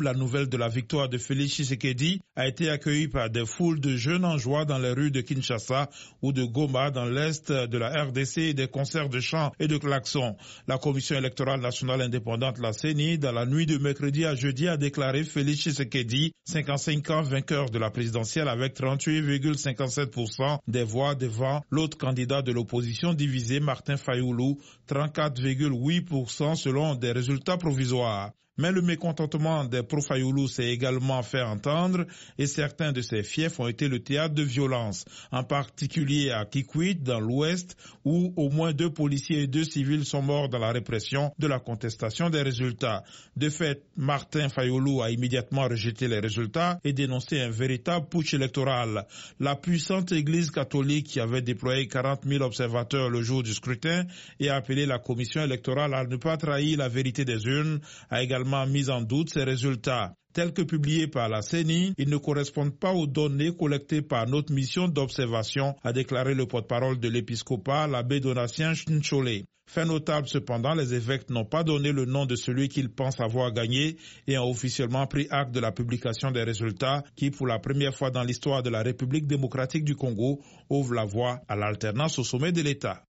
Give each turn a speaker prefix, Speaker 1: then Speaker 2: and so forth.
Speaker 1: La nouvelle de la victoire de Félix Tshisekedi a été accueillie par des foules de jeunes en joie dans les rues de Kinshasa ou de Goma dans l'est de la RDC et des concerts de chants et de klaxons. La Commission électorale nationale indépendante, la CENI, dans la nuit de mercredi à jeudi a déclaré Félix Tshisekedi, 55 ans vainqueur de la présidentielle avec 38,57% des voix devant l'autre candidat de l'opposition divisé Martin Fayoulou, 34,8% selon des résultats provisoires. Mais le mécontentement des pro-Fayoulou s'est également fait entendre et certains de ces fiefs ont été le théâtre de violences, en particulier à Kikwit dans l'ouest où au moins deux policiers et deux civils sont morts dans la répression de la contestation des résultats. De fait, Martin Fayoulou a immédiatement rejeté les résultats et dénoncé un véritable putsch électoral. La puissante église catholique qui avait déployé 40 000 observateurs le jour du scrutin et a appelé la commission électorale à ne pas trahir la vérité des urnes a également mis en doute ces résultats. Tels que publiés par la CENI, ils ne correspondent pas aux données collectées par notre mission d'observation, a déclaré le porte-parole de l'épiscopat, l'abbé Donatien Chinchole. Fait notable cependant, les évêques n'ont pas donné le nom de celui qu'ils pensent avoir gagné et ont officiellement pris acte de la publication des résultats qui, pour la première fois dans l'histoire de la République démocratique du Congo, ouvre la voie à l'alternance au sommet de l'État.